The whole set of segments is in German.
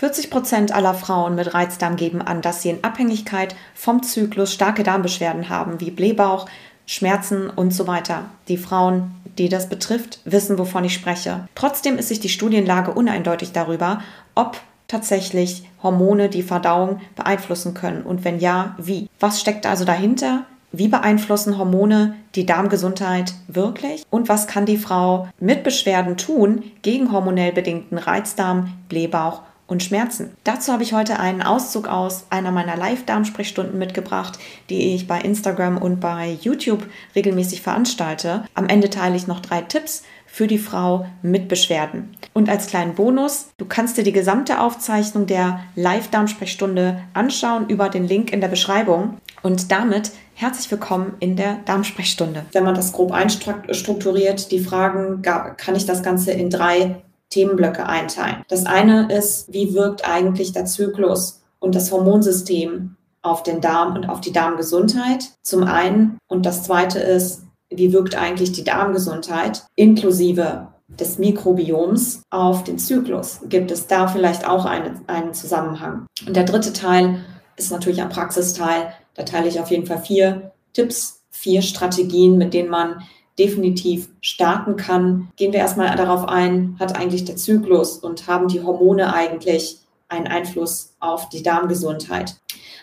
40 Prozent aller Frauen mit Reizdarm geben an, dass sie in Abhängigkeit vom Zyklus starke Darmbeschwerden haben, wie Blähbauch, Schmerzen und so weiter. Die Frauen, die das betrifft, wissen, wovon ich spreche. Trotzdem ist sich die Studienlage uneindeutig darüber, ob tatsächlich Hormone die Verdauung beeinflussen können und wenn ja, wie. Was steckt also dahinter? Wie beeinflussen Hormone die Darmgesundheit wirklich? Und was kann die Frau mit Beschwerden tun gegen hormonell bedingten Reizdarm, Blähbauch und Schmerzen. Dazu habe ich heute einen Auszug aus einer meiner Live-Darmsprechstunden mitgebracht, die ich bei Instagram und bei YouTube regelmäßig veranstalte. Am Ende teile ich noch drei Tipps für die Frau mit Beschwerden. Und als kleinen Bonus, du kannst dir die gesamte Aufzeichnung der Live-Darmsprechstunde anschauen über den Link in der Beschreibung. Und damit herzlich willkommen in der Darmsprechstunde. Wenn man das grob einstrukturiert, die Fragen, kann ich das Ganze in drei Themenblöcke einteilen. Das eine ist, wie wirkt eigentlich der Zyklus und das Hormonsystem auf den Darm und auf die Darmgesundheit zum einen. Und das zweite ist, wie wirkt eigentlich die Darmgesundheit inklusive des Mikrobioms auf den Zyklus? Gibt es da vielleicht auch eine, einen Zusammenhang? Und der dritte Teil ist natürlich ein Praxisteil. Da teile ich auf jeden Fall vier Tipps, vier Strategien, mit denen man definitiv starten kann. Gehen wir erstmal darauf ein, hat eigentlich der Zyklus und haben die Hormone eigentlich einen Einfluss auf die Darmgesundheit?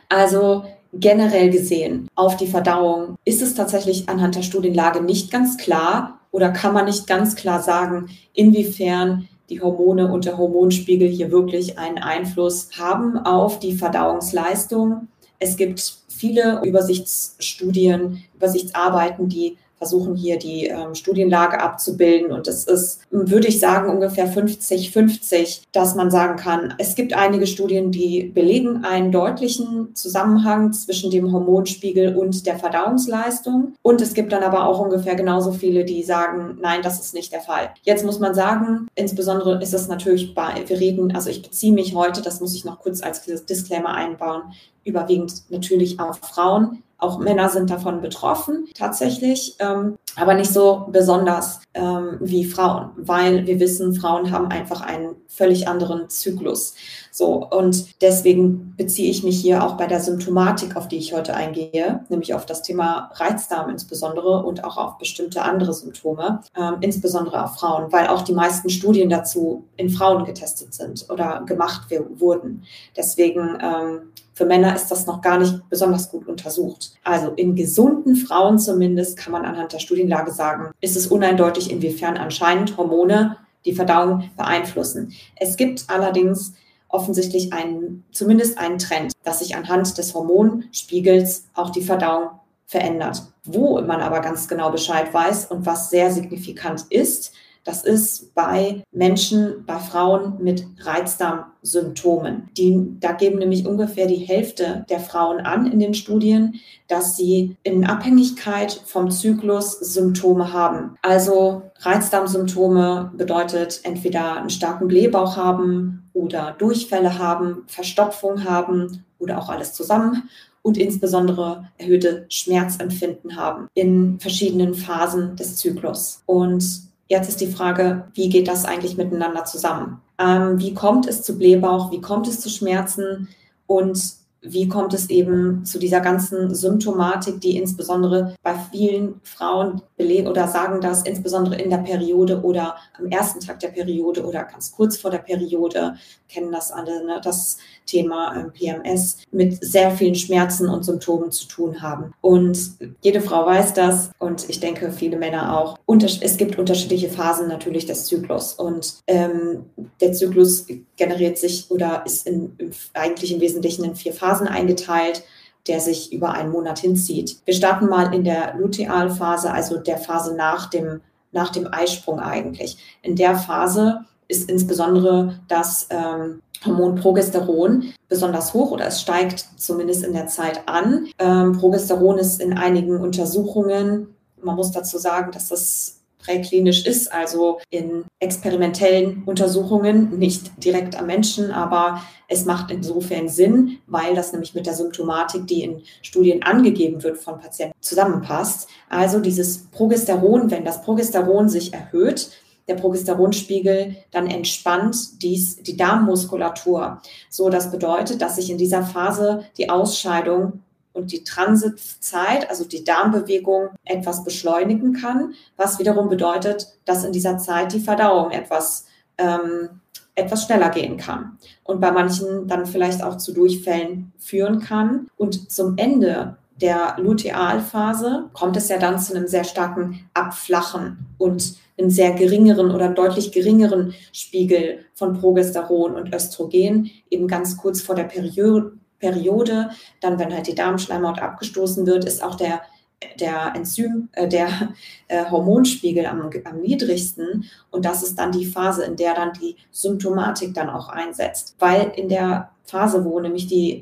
Also generell gesehen auf die Verdauung ist es tatsächlich anhand der Studienlage nicht ganz klar oder kann man nicht ganz klar sagen, inwiefern die Hormone und der Hormonspiegel hier wirklich einen Einfluss haben auf die Verdauungsleistung. Es gibt viele Übersichtsstudien, Übersichtsarbeiten, die versuchen hier die ähm, Studienlage abzubilden. Und es ist, würde ich sagen, ungefähr 50-50, dass man sagen kann, es gibt einige Studien, die belegen einen deutlichen Zusammenhang zwischen dem Hormonspiegel und der Verdauungsleistung. Und es gibt dann aber auch ungefähr genauso viele, die sagen, nein, das ist nicht der Fall. Jetzt muss man sagen, insbesondere ist es natürlich bei, wir reden, also ich beziehe mich heute, das muss ich noch kurz als Disclaimer einbauen, überwiegend natürlich auf Frauen. Auch Männer sind davon betroffen, tatsächlich, ähm, aber nicht so besonders ähm, wie Frauen, weil wir wissen, Frauen haben einfach einen völlig anderen Zyklus. So, und deswegen beziehe ich mich hier auch bei der Symptomatik, auf die ich heute eingehe, nämlich auf das Thema Reizdarm insbesondere und auch auf bestimmte andere Symptome, ähm, insbesondere auf Frauen, weil auch die meisten Studien dazu in Frauen getestet sind oder gemacht wurden. Deswegen ähm, für Männer ist das noch gar nicht besonders gut untersucht. Also in gesunden Frauen zumindest kann man anhand der Studienlage sagen, ist es uneindeutig, inwiefern anscheinend Hormone die Verdauung beeinflussen. Es gibt allerdings offensichtlich einen, zumindest einen Trend, dass sich anhand des Hormonspiegels auch die Verdauung verändert. Wo man aber ganz genau Bescheid weiß und was sehr signifikant ist, das ist bei Menschen, bei Frauen mit Reizdarmsymptomen. Die, da geben nämlich ungefähr die Hälfte der Frauen an in den Studien, dass sie in Abhängigkeit vom Zyklus Symptome haben. Also Reizdarmsymptome bedeutet entweder einen starken Blähbauch haben oder Durchfälle haben, Verstopfung haben oder auch alles zusammen und insbesondere erhöhte Schmerzempfinden haben in verschiedenen Phasen des Zyklus. Und Jetzt ist die Frage, wie geht das eigentlich miteinander zusammen? Ähm, wie kommt es zu Blähbauch? Wie kommt es zu Schmerzen? Und wie kommt es eben zu dieser ganzen Symptomatik, die insbesondere bei vielen Frauen belegen oder sagen das, insbesondere in der Periode oder am ersten Tag der Periode oder ganz kurz vor der Periode, kennen das alle, ne, das Thema ähm, PMS mit sehr vielen Schmerzen und Symptomen zu tun haben. Und jede Frau weiß das und ich denke viele Männer auch. es gibt unterschiedliche Phasen natürlich des Zyklus und ähm, der Zyklus generiert sich oder ist in, eigentlich im Wesentlichen in vier Phasen eingeteilt der sich über einen Monat hinzieht. Wir starten mal in der Lutealphase, also der Phase nach dem, nach dem Eisprung eigentlich. In der Phase ist insbesondere das ähm, Hormon Progesteron besonders hoch oder es steigt zumindest in der Zeit an. Ähm, Progesteron ist in einigen Untersuchungen, man muss dazu sagen, dass das präklinisch ist, also in experimentellen Untersuchungen, nicht direkt am Menschen, aber es macht insofern Sinn, weil das nämlich mit der Symptomatik, die in Studien angegeben wird von Patienten, zusammenpasst. Also dieses Progesteron, wenn das Progesteron sich erhöht, der Progesteronspiegel dann entspannt dies, die Darmmuskulatur. So, das bedeutet, dass sich in dieser Phase die Ausscheidung und die Transitzeit, also die Darmbewegung, etwas beschleunigen kann, was wiederum bedeutet, dass in dieser Zeit die Verdauung etwas, ähm, etwas schneller gehen kann und bei manchen dann vielleicht auch zu Durchfällen führen kann. Und zum Ende der Lutealphase kommt es ja dann zu einem sehr starken Abflachen und einem sehr geringeren oder deutlich geringeren Spiegel von Progesteron und Östrogen, eben ganz kurz vor der Periode, Periode. Dann, wenn halt die Darmschleimhaut abgestoßen wird, ist auch der der Enzym, äh, der äh, Hormonspiegel am, am niedrigsten. Und das ist dann die Phase, in der dann die Symptomatik dann auch einsetzt. Weil in der Phase, wo nämlich die,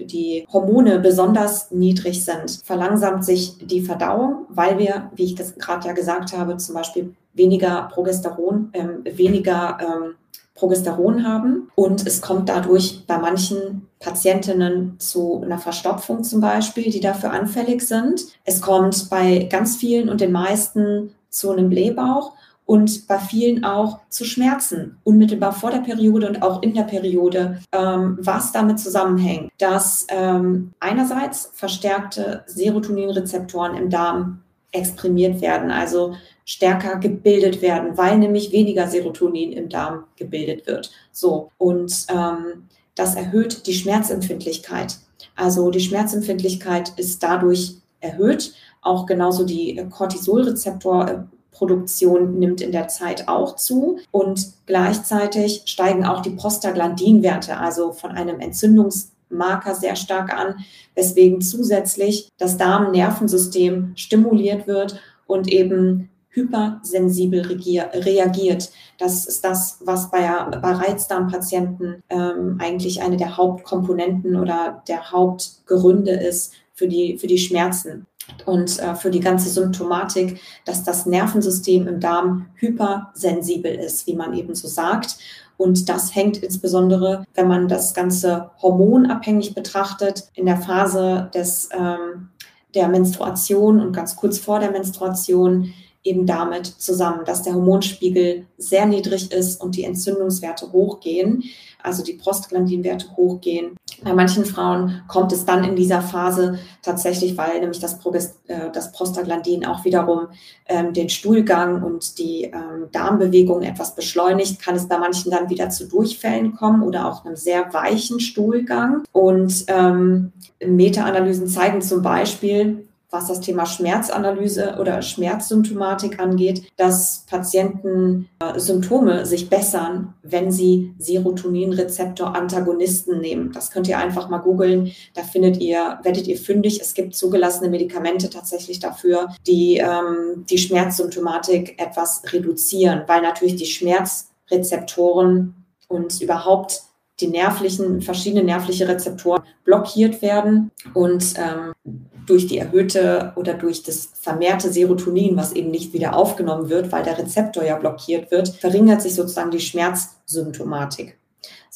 die Hormone besonders niedrig sind, verlangsamt sich die Verdauung, weil wir, wie ich das gerade ja gesagt habe, zum Beispiel weniger Progesteron, ähm, weniger ähm, Progesteron haben und es kommt dadurch bei manchen Patientinnen zu einer Verstopfung zum Beispiel, die dafür anfällig sind. Es kommt bei ganz vielen und den meisten zu einem Blähbauch und bei vielen auch zu Schmerzen, unmittelbar vor der Periode und auch in der Periode, ähm, was damit zusammenhängt, dass ähm, einerseits verstärkte Serotoninrezeptoren im Darm exprimiert werden, also stärker gebildet werden, weil nämlich weniger Serotonin im Darm gebildet wird. So und ähm, das erhöht die Schmerzempfindlichkeit. Also die Schmerzempfindlichkeit ist dadurch erhöht. Auch genauso die Cortisolrezeptorproduktion nimmt in der Zeit auch zu und gleichzeitig steigen auch die Prostaglandinwerte, also von einem Entzündungsmarker sehr stark an, weswegen zusätzlich das Darmnervensystem stimuliert wird und eben hypersensibel reagiert. Das ist das, was bei, bei Reizdarmpatienten ähm, eigentlich eine der Hauptkomponenten oder der Hauptgründe ist für die, für die Schmerzen und äh, für die ganze Symptomatik, dass das Nervensystem im Darm hypersensibel ist, wie man eben so sagt. Und das hängt insbesondere, wenn man das Ganze hormonabhängig betrachtet, in der Phase des, ähm, der Menstruation und ganz kurz vor der Menstruation eben damit zusammen, dass der Hormonspiegel sehr niedrig ist und die Entzündungswerte hochgehen, also die Prostaglandinwerte hochgehen. Bei manchen Frauen kommt es dann in dieser Phase tatsächlich, weil nämlich das, Progest äh, das Prostaglandin auch wiederum ähm, den Stuhlgang und die ähm, Darmbewegung etwas beschleunigt, kann es bei manchen dann wieder zu Durchfällen kommen oder auch einem sehr weichen Stuhlgang. Und ähm, Meta-Analysen zeigen zum Beispiel, was das Thema Schmerzanalyse oder Schmerzsymptomatik angeht, dass Patienten äh, Symptome sich bessern, wenn sie Serotoninrezeptor-Antagonisten nehmen. Das könnt ihr einfach mal googeln. Da findet ihr, werdet ihr fündig. Es gibt zugelassene Medikamente tatsächlich dafür, die ähm, die Schmerzsymptomatik etwas reduzieren, weil natürlich die Schmerzrezeptoren und überhaupt die nervlichen, verschiedene nervliche Rezeptoren blockiert werden und ähm, durch die erhöhte oder durch das vermehrte Serotonin, was eben nicht wieder aufgenommen wird, weil der Rezeptor ja blockiert wird, verringert sich sozusagen die Schmerzsymptomatik.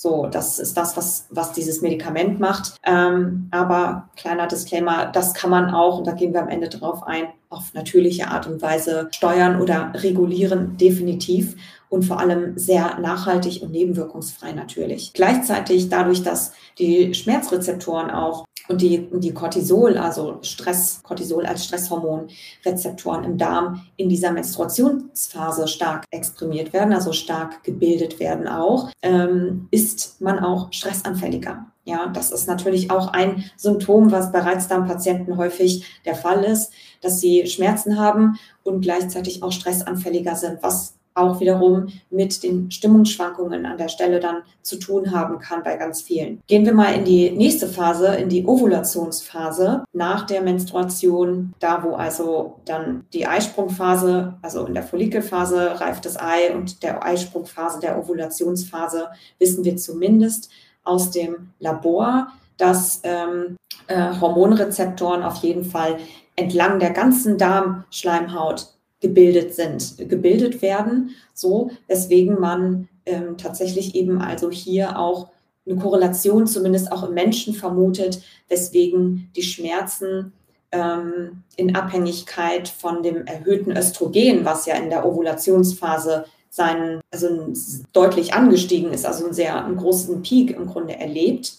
So, das ist das, was, was dieses Medikament macht. Ähm, aber kleiner Disclaimer, das kann man auch, und da gehen wir am Ende drauf ein, auf natürliche Art und Weise steuern oder regulieren, definitiv und vor allem sehr nachhaltig und nebenwirkungsfrei natürlich. Gleichzeitig dadurch, dass die Schmerzrezeptoren auch und die, die Cortisol, also Stress, Cortisol als Stresshormon, Rezeptoren im Darm in dieser Menstruationsphase stark exprimiert werden, also stark gebildet werden auch, ähm, ist man auch stressanfälliger. Ja, das ist natürlich auch ein Symptom, was bei Reizdarmpatienten häufig der Fall ist, dass sie Schmerzen haben und gleichzeitig auch stressanfälliger sind, was auch wiederum mit den Stimmungsschwankungen an der Stelle dann zu tun haben kann bei ganz vielen. Gehen wir mal in die nächste Phase, in die Ovulationsphase nach der Menstruation, da wo also dann die Eisprungphase, also in der Follikelphase reift das Ei und der Eisprungphase, der Ovulationsphase, wissen wir zumindest aus dem Labor, dass ähm, äh, Hormonrezeptoren auf jeden Fall entlang der ganzen Darmschleimhaut gebildet sind, gebildet werden, so weswegen man ähm, tatsächlich eben also hier auch eine Korrelation zumindest auch im Menschen vermutet, weswegen die Schmerzen ähm, in Abhängigkeit von dem erhöhten Östrogen, was ja in der Ovulationsphase seinen, also deutlich angestiegen ist, also einen sehr einen großen Peak im Grunde erlebt.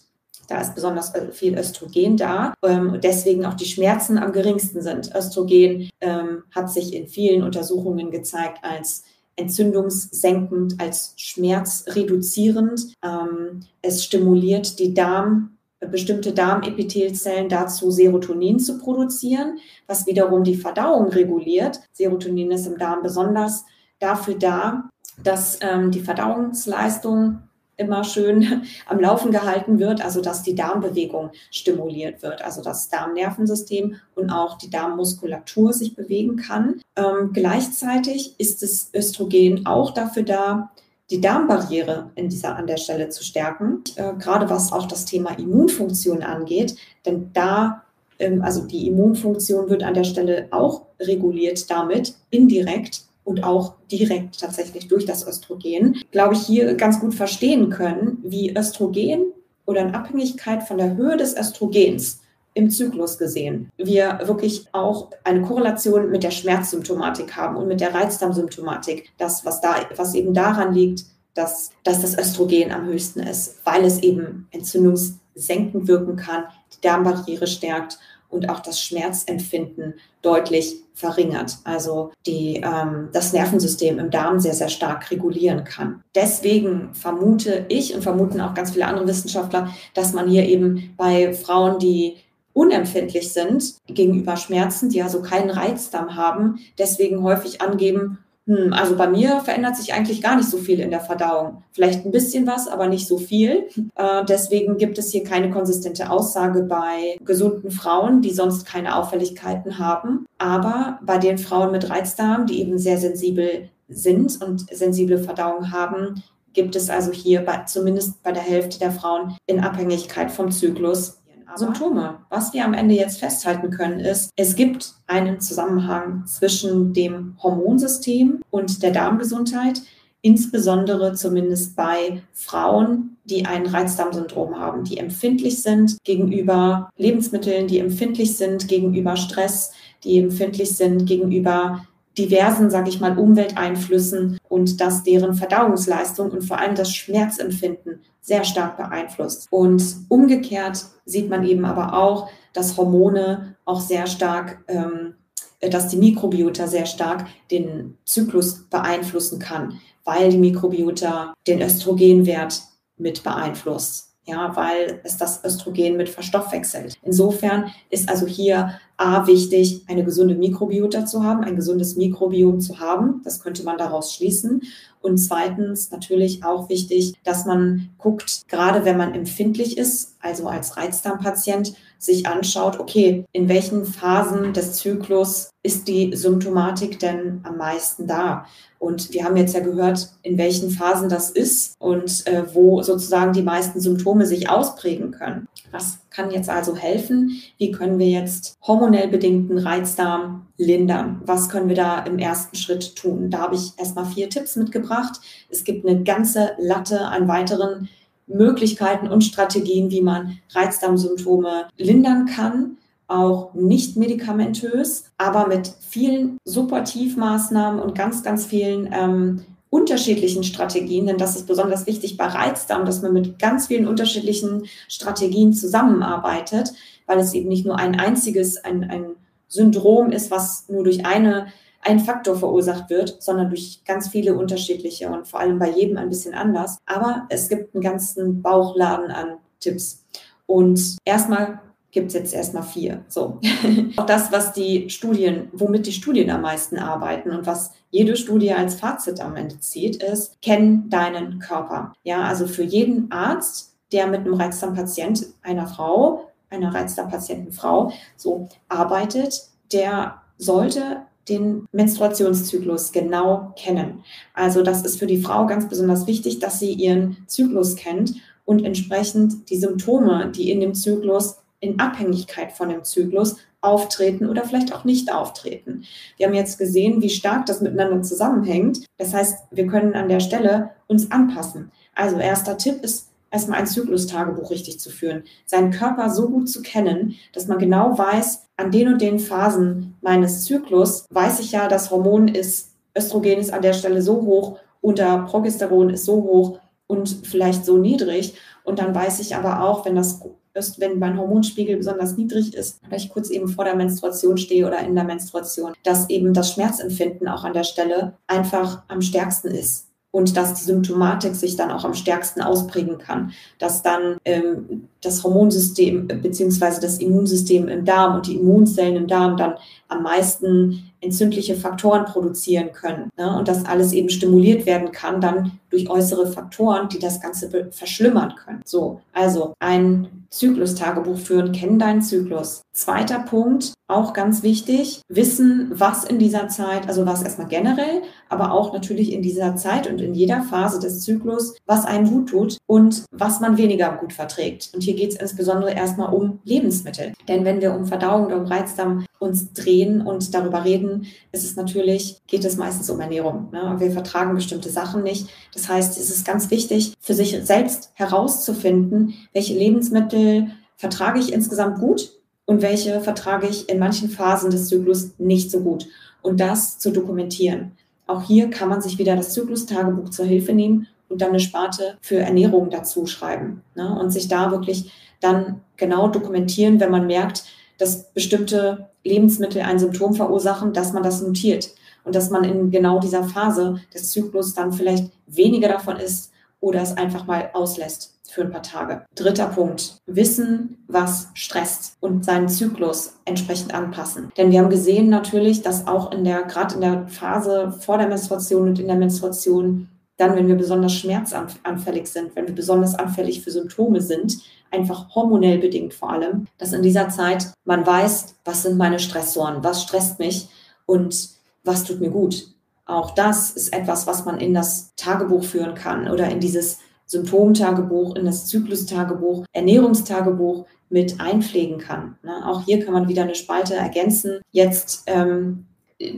Da ist besonders äh, viel Östrogen da. Ähm, deswegen auch die Schmerzen am geringsten sind. Östrogen ähm, hat sich in vielen Untersuchungen gezeigt als entzündungssenkend, als schmerzreduzierend. Ähm, es stimuliert die Darm, bestimmte Darmepithelzellen dazu, Serotonin zu produzieren, was wiederum die Verdauung reguliert. Serotonin ist im Darm besonders dafür da, dass ähm, die Verdauungsleistung immer schön am Laufen gehalten wird, also dass die Darmbewegung stimuliert wird, also das Darmnervensystem und auch die Darmmuskulatur sich bewegen kann. Ähm, gleichzeitig ist das Östrogen auch dafür da, die Darmbarriere in dieser, an der Stelle zu stärken, äh, gerade was auch das Thema Immunfunktion angeht, denn da ähm, also die Immunfunktion wird an der Stelle auch reguliert damit, indirekt und auch direkt tatsächlich durch das Östrogen, glaube ich, hier ganz gut verstehen können, wie Östrogen oder in Abhängigkeit von der Höhe des Östrogens im Zyklus gesehen, wir wirklich auch eine Korrelation mit der Schmerzsymptomatik haben und mit der Reizdarmsymptomatik. Das, was da, was eben daran liegt, dass, dass das Östrogen am höchsten ist, weil es eben entzündungssenkend wirken kann, die Darmbarriere stärkt und auch das Schmerzempfinden deutlich verringert. Also die, ähm, das Nervensystem im Darm sehr, sehr stark regulieren kann. Deswegen vermute ich und vermuten auch ganz viele andere Wissenschaftler, dass man hier eben bei Frauen, die unempfindlich sind gegenüber Schmerzen, die also keinen Reizdarm haben, deswegen häufig angeben, hm, also bei mir verändert sich eigentlich gar nicht so viel in der Verdauung. Vielleicht ein bisschen was, aber nicht so viel. Äh, deswegen gibt es hier keine konsistente Aussage bei gesunden Frauen, die sonst keine Auffälligkeiten haben. Aber bei den Frauen mit Reizdarm, die eben sehr sensibel sind und sensible Verdauung haben, gibt es also hier bei, zumindest bei der Hälfte der Frauen in Abhängigkeit vom Zyklus Symptome. Was wir am Ende jetzt festhalten können, ist, es gibt einen Zusammenhang zwischen dem Hormonsystem und der Darmgesundheit, insbesondere zumindest bei Frauen, die ein Reizdarmsyndrom haben, die empfindlich sind gegenüber Lebensmitteln, die empfindlich sind gegenüber Stress, die empfindlich sind gegenüber diversen, sage ich mal, Umwelteinflüssen und dass deren Verdauungsleistung und vor allem das Schmerzempfinden sehr stark beeinflusst. Und umgekehrt sieht man eben aber auch, dass Hormone auch sehr stark, ähm, dass die Mikrobiota sehr stark den Zyklus beeinflussen kann, weil die Mikrobiota den Östrogenwert mit beeinflusst ja, weil es das Östrogen mit verstoffwechselt. Insofern ist also hier A wichtig, eine gesunde Mikrobiota zu haben, ein gesundes Mikrobiom zu haben. Das könnte man daraus schließen. Und zweitens natürlich auch wichtig, dass man guckt, gerade wenn man empfindlich ist, also als Reizdarmpatient, sich anschaut, okay, in welchen Phasen des Zyklus ist die Symptomatik denn am meisten da? Und wir haben jetzt ja gehört, in welchen Phasen das ist und äh, wo sozusagen die meisten Symptome sich ausprägen können. Was kann jetzt also helfen? Wie können wir jetzt hormonell bedingten Reizdarm lindern? Was können wir da im ersten Schritt tun? Da habe ich erstmal vier Tipps mitgebracht. Es gibt eine ganze Latte an weiteren Möglichkeiten und Strategien, wie man Reizdarmsymptome lindern kann auch nicht medikamentös, aber mit vielen Supportivmaßnahmen und ganz, ganz vielen ähm, unterschiedlichen Strategien, denn das ist besonders wichtig bei Reizdarm, dass man mit ganz vielen unterschiedlichen Strategien zusammenarbeitet, weil es eben nicht nur ein einziges, ein, ein Syndrom ist, was nur durch eine, einen Faktor verursacht wird, sondern durch ganz viele unterschiedliche und vor allem bei jedem ein bisschen anders. Aber es gibt einen ganzen Bauchladen an Tipps. Und erstmal gibt es jetzt erstmal vier. So. Auch das, was die Studien, womit die Studien am meisten arbeiten und was jede Studie als Fazit am Ende zieht, ist, kenn deinen Körper. Ja, also für jeden Arzt, der mit einem Reizdarmpatient einer Frau, einer Reizdarmpatientenfrau so arbeitet, der sollte den Menstruationszyklus genau kennen. Also das ist für die Frau ganz besonders wichtig, dass sie ihren Zyklus kennt und entsprechend die Symptome, die in dem Zyklus in Abhängigkeit von dem Zyklus auftreten oder vielleicht auch nicht auftreten. Wir haben jetzt gesehen, wie stark das miteinander zusammenhängt. Das heißt, wir können an der Stelle uns anpassen. Also erster Tipp ist, erstmal ein Zyklustagebuch richtig zu führen, seinen Körper so gut zu kennen, dass man genau weiß, an den und den Phasen meines Zyklus weiß ich ja, das Hormon ist, Östrogen ist an der Stelle so hoch oder Progesteron ist so hoch und vielleicht so niedrig. Und dann weiß ich aber auch, wenn das wenn mein Hormonspiegel besonders niedrig ist, oder ich kurz eben vor der Menstruation stehe oder in der Menstruation, dass eben das Schmerzempfinden auch an der Stelle einfach am stärksten ist und dass die Symptomatik sich dann auch am stärksten ausprägen kann, dass dann ähm, das Hormonsystem beziehungsweise das Immunsystem im Darm und die Immunzellen im Darm dann am meisten entzündliche Faktoren produzieren können ne? und das alles eben stimuliert werden kann dann durch äußere Faktoren, die das Ganze verschlimmern können. So, also ein Zyklus-Tagebuch führen, kennen deinen Zyklus. Zweiter Punkt, auch ganz wichtig, wissen, was in dieser Zeit, also was erstmal generell, aber auch natürlich in dieser Zeit und in jeder Phase des Zyklus, was einem gut tut und was man weniger gut verträgt. Und hier geht es insbesondere erstmal um Lebensmittel. Denn wenn wir um Verdauung oder um Reizdarm uns drehen und darüber reden, ist es natürlich, geht es meistens um Ernährung. Ne? Wir vertragen bestimmte Sachen nicht. Das heißt, es ist ganz wichtig, für sich selbst herauszufinden, welche Lebensmittel vertrage ich insgesamt gut und welche vertrage ich in manchen Phasen des Zyklus nicht so gut. Und das zu dokumentieren. Auch hier kann man sich wieder das Zyklus-Tagebuch zur Hilfe nehmen und dann eine Sparte für Ernährung dazu schreiben. Ne? Und sich da wirklich dann genau dokumentieren, wenn man merkt, dass bestimmte Lebensmittel ein Symptom verursachen, dass man das notiert und dass man in genau dieser Phase des Zyklus dann vielleicht weniger davon isst oder es einfach mal auslässt für ein paar Tage. Dritter Punkt. Wissen, was stresst und seinen Zyklus entsprechend anpassen. Denn wir haben gesehen natürlich, dass auch in der, gerade in der Phase vor der Menstruation und in der Menstruation, dann, wenn wir besonders schmerzanfällig sind, wenn wir besonders anfällig für Symptome sind, einfach hormonell bedingt vor allem, dass in dieser Zeit man weiß, was sind meine Stressoren, was stresst mich und was tut mir gut. Auch das ist etwas, was man in das Tagebuch führen kann oder in dieses Symptomtagebuch, in das Zyklustagebuch, Ernährungstagebuch mit einpflegen kann. Ne? Auch hier kann man wieder eine Spalte ergänzen. Jetzt, ähm,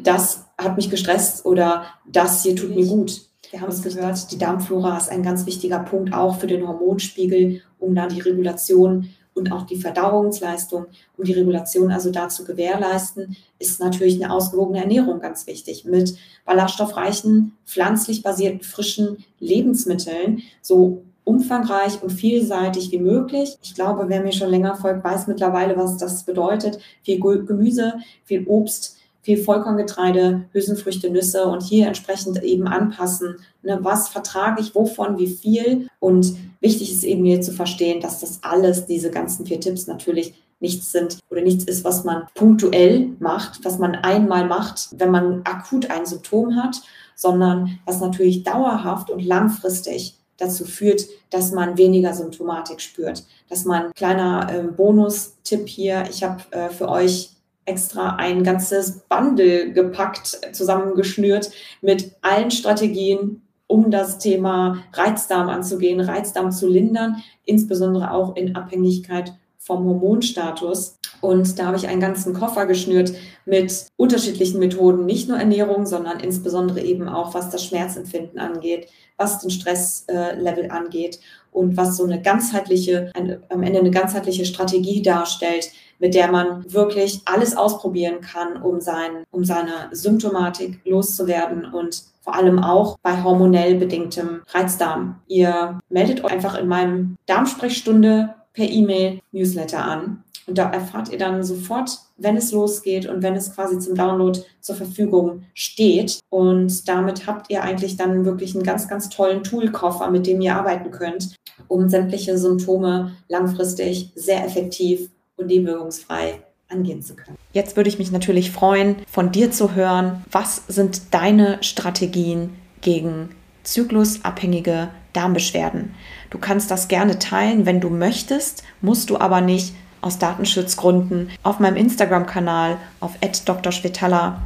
das hat mich gestresst oder das hier tut mir gut. Wir haben es gehört, die Darmflora ist ein ganz wichtiger Punkt auch für den Hormonspiegel, um da die Regulation und auch die Verdauungsleistung, um die Regulation also da zu gewährleisten, ist natürlich eine ausgewogene Ernährung ganz wichtig mit ballaststoffreichen, pflanzlich basierten, frischen Lebensmitteln, so umfangreich und vielseitig wie möglich. Ich glaube, wer mir schon länger folgt, weiß mittlerweile, was das bedeutet. Viel Gemüse, viel Obst, viel Vollkorngetreide, Hülsenfrüchte, Nüsse und hier entsprechend eben anpassen. Ne, was vertrage ich, wovon, wie viel? Und wichtig ist eben hier zu verstehen, dass das alles, diese ganzen vier Tipps natürlich nichts sind oder nichts ist, was man punktuell macht, was man einmal macht, wenn man akut ein Symptom hat, sondern was natürlich dauerhaft und langfristig dazu führt, dass man weniger Symptomatik spürt. Dass man, kleiner äh, Bonus-Tipp hier, ich habe äh, für euch extra ein ganzes Bundle gepackt, zusammengeschnürt mit allen Strategien, um das Thema Reizdarm anzugehen, Reizdarm zu lindern, insbesondere auch in Abhängigkeit vom Hormonstatus. Und da habe ich einen ganzen Koffer geschnürt mit unterschiedlichen Methoden, nicht nur Ernährung, sondern insbesondere eben auch, was das Schmerzempfinden angeht, was den Stresslevel angeht und was so eine ganzheitliche, eine, am Ende eine ganzheitliche Strategie darstellt, mit der man wirklich alles ausprobieren kann, um, sein, um seine Symptomatik loszuwerden und vor allem auch bei hormonell bedingtem Reizdarm. Ihr meldet euch einfach in meinem Darmsprechstunde per E-Mail Newsletter an. Und da erfahrt ihr dann sofort, wenn es losgeht und wenn es quasi zum Download zur Verfügung steht. Und damit habt ihr eigentlich dann wirklich einen ganz, ganz tollen Toolkoffer, mit dem ihr arbeiten könnt, um sämtliche Symptome langfristig sehr effektiv und nebenwirkungsfrei angehen zu können. Jetzt würde ich mich natürlich freuen, von dir zu hören, was sind deine Strategien gegen zyklusabhängige Darmbeschwerden? Du kannst das gerne teilen, wenn du möchtest, musst du aber nicht aus Datenschutzgründen auf meinem Instagram-Kanal auf @drschwetala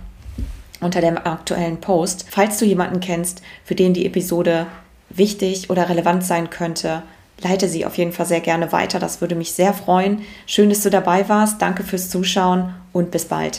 unter dem aktuellen Post. Falls du jemanden kennst, für den die Episode wichtig oder relevant sein könnte, leite sie auf jeden Fall sehr gerne weiter. Das würde mich sehr freuen. Schön, dass du dabei warst. Danke fürs Zuschauen und bis bald.